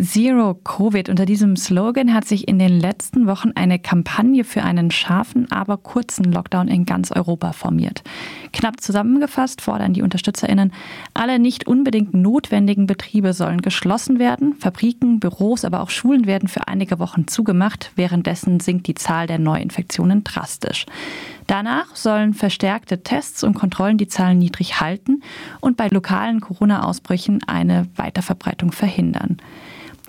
Zero Covid. Unter diesem Slogan hat sich in den letzten Wochen eine Kampagne für einen scharfen, aber kurzen Lockdown in ganz Europa formiert. Knapp zusammengefasst fordern die UnterstützerInnen, alle nicht unbedingt notwendigen Betriebe sollen geschlossen werden, Fabriken, Büros, aber auch Schulen werden für einige Wochen zugemacht. Währenddessen sinkt die Zahl der Neuinfektionen drastisch. Danach sollen verstärkte Tests und Kontrollen die Zahlen niedrig halten und bei lokalen Corona-Ausbrüchen eine Weiterverbreitung verhindern.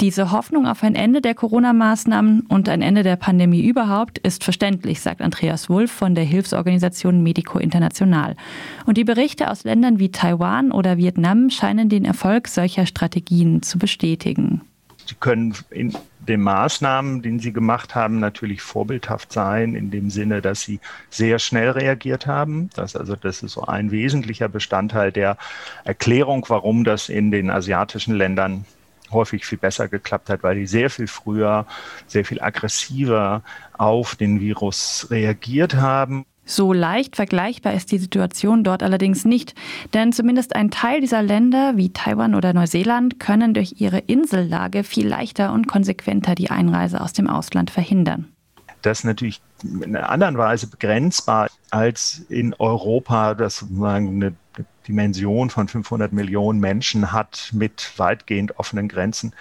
Diese Hoffnung auf ein Ende der Corona-Maßnahmen und ein Ende der Pandemie überhaupt ist verständlich, sagt Andreas Wulff von der Hilfsorganisation Medico International. Und die Berichte aus Ländern wie Taiwan oder Vietnam scheinen den Erfolg solcher Strategien zu bestätigen. Sie können in den Maßnahmen, die Sie gemacht haben, natürlich vorbildhaft sein, in dem Sinne, dass Sie sehr schnell reagiert haben. Das, also, das ist so ein wesentlicher Bestandteil der Erklärung, warum das in den asiatischen Ländern häufig viel besser geklappt hat, weil die sehr viel früher, sehr viel aggressiver auf den Virus reagiert haben. So leicht vergleichbar ist die Situation dort allerdings nicht, denn zumindest ein Teil dieser Länder wie Taiwan oder Neuseeland können durch ihre Insellage viel leichter und konsequenter die Einreise aus dem Ausland verhindern. Das ist natürlich in einer anderen Weise begrenzbar als in Europa, das eine Dimension von 500 Millionen Menschen hat mit weitgehend offenen Grenzen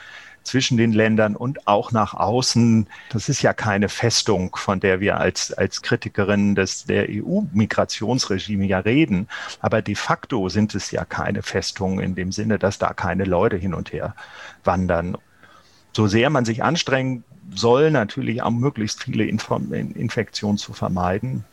zwischen den Ländern und auch nach außen. Das ist ja keine Festung, von der wir als, als Kritikerinnen des, der EU-Migrationsregime ja reden. Aber de facto sind es ja keine Festungen in dem Sinne, dass da keine Leute hin und her wandern. So sehr man sich anstrengen soll, natürlich auch möglichst viele Infektionen zu vermeiden,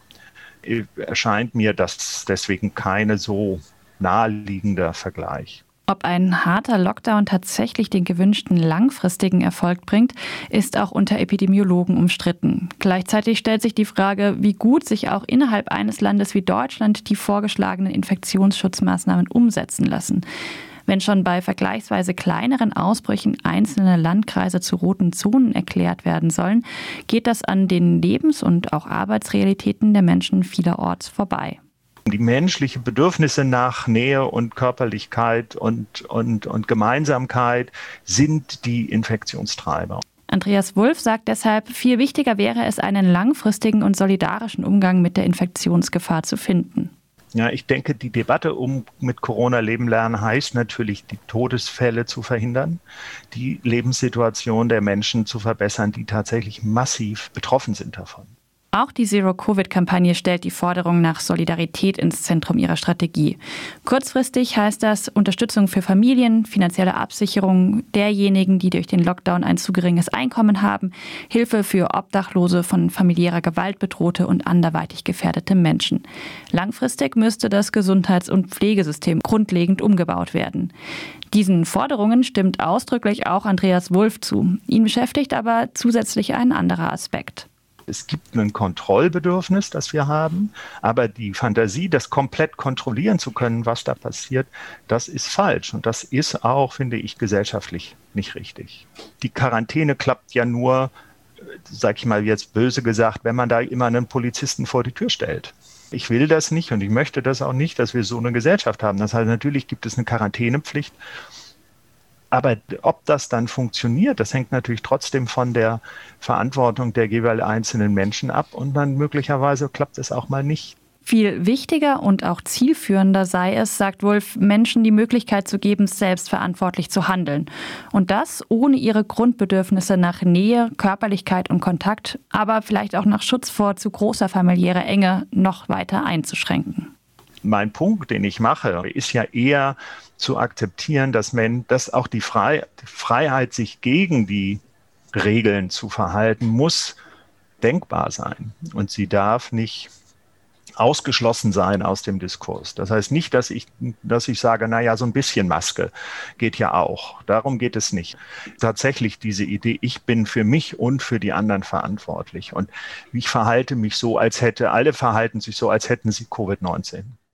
erscheint mir das deswegen keine so naheliegender Vergleich. Ob ein harter Lockdown tatsächlich den gewünschten langfristigen Erfolg bringt, ist auch unter Epidemiologen umstritten. Gleichzeitig stellt sich die Frage, wie gut sich auch innerhalb eines Landes wie Deutschland die vorgeschlagenen Infektionsschutzmaßnahmen umsetzen lassen. Wenn schon bei vergleichsweise kleineren Ausbrüchen einzelne Landkreise zu roten Zonen erklärt werden sollen, geht das an den Lebens- und auch Arbeitsrealitäten der Menschen vielerorts vorbei. Die menschlichen Bedürfnisse nach Nähe und Körperlichkeit und, und, und Gemeinsamkeit sind die Infektionstreiber. Andreas Wulff sagt deshalb, viel wichtiger wäre es, einen langfristigen und solidarischen Umgang mit der Infektionsgefahr zu finden. Ja, ich denke, die Debatte um mit Corona leben lernen heißt natürlich, die Todesfälle zu verhindern, die Lebenssituation der Menschen zu verbessern, die tatsächlich massiv betroffen sind davon. Auch die Zero-Covid-Kampagne stellt die Forderung nach Solidarität ins Zentrum ihrer Strategie. Kurzfristig heißt das Unterstützung für Familien, finanzielle Absicherung derjenigen, die durch den Lockdown ein zu geringes Einkommen haben, Hilfe für Obdachlose, von familiärer Gewalt bedrohte und anderweitig gefährdete Menschen. Langfristig müsste das Gesundheits- und Pflegesystem grundlegend umgebaut werden. Diesen Forderungen stimmt ausdrücklich auch Andreas Wulff zu. Ihn beschäftigt aber zusätzlich ein anderer Aspekt. Es gibt ein Kontrollbedürfnis, das wir haben, aber die Fantasie, das komplett kontrollieren zu können, was da passiert, das ist falsch. Und das ist auch, finde ich, gesellschaftlich nicht richtig. Die Quarantäne klappt ja nur, sag ich mal jetzt böse gesagt, wenn man da immer einen Polizisten vor die Tür stellt. Ich will das nicht und ich möchte das auch nicht, dass wir so eine Gesellschaft haben. Das heißt, natürlich gibt es eine Quarantänepflicht aber ob das dann funktioniert, das hängt natürlich trotzdem von der Verantwortung der jeweils einzelnen Menschen ab und dann möglicherweise klappt es auch mal nicht. Viel wichtiger und auch zielführender sei es, sagt Wolf, Menschen die Möglichkeit zu geben, selbstverantwortlich zu handeln. Und das ohne ihre Grundbedürfnisse nach Nähe, Körperlichkeit und Kontakt, aber vielleicht auch nach Schutz vor zu großer familiärer Enge noch weiter einzuschränken mein Punkt, den ich mache, ist ja eher zu akzeptieren, dass, man, dass auch die Freiheit, sich gegen die Regeln zu verhalten, muss denkbar sein. Und sie darf nicht ausgeschlossen sein aus dem Diskurs. Das heißt nicht, dass ich, dass ich sage, na ja, so ein bisschen Maske geht ja auch. Darum geht es nicht. Tatsächlich diese Idee, ich bin für mich und für die anderen verantwortlich. Und ich verhalte mich so, als hätte, alle verhalten sich so, als hätten sie Covid-19.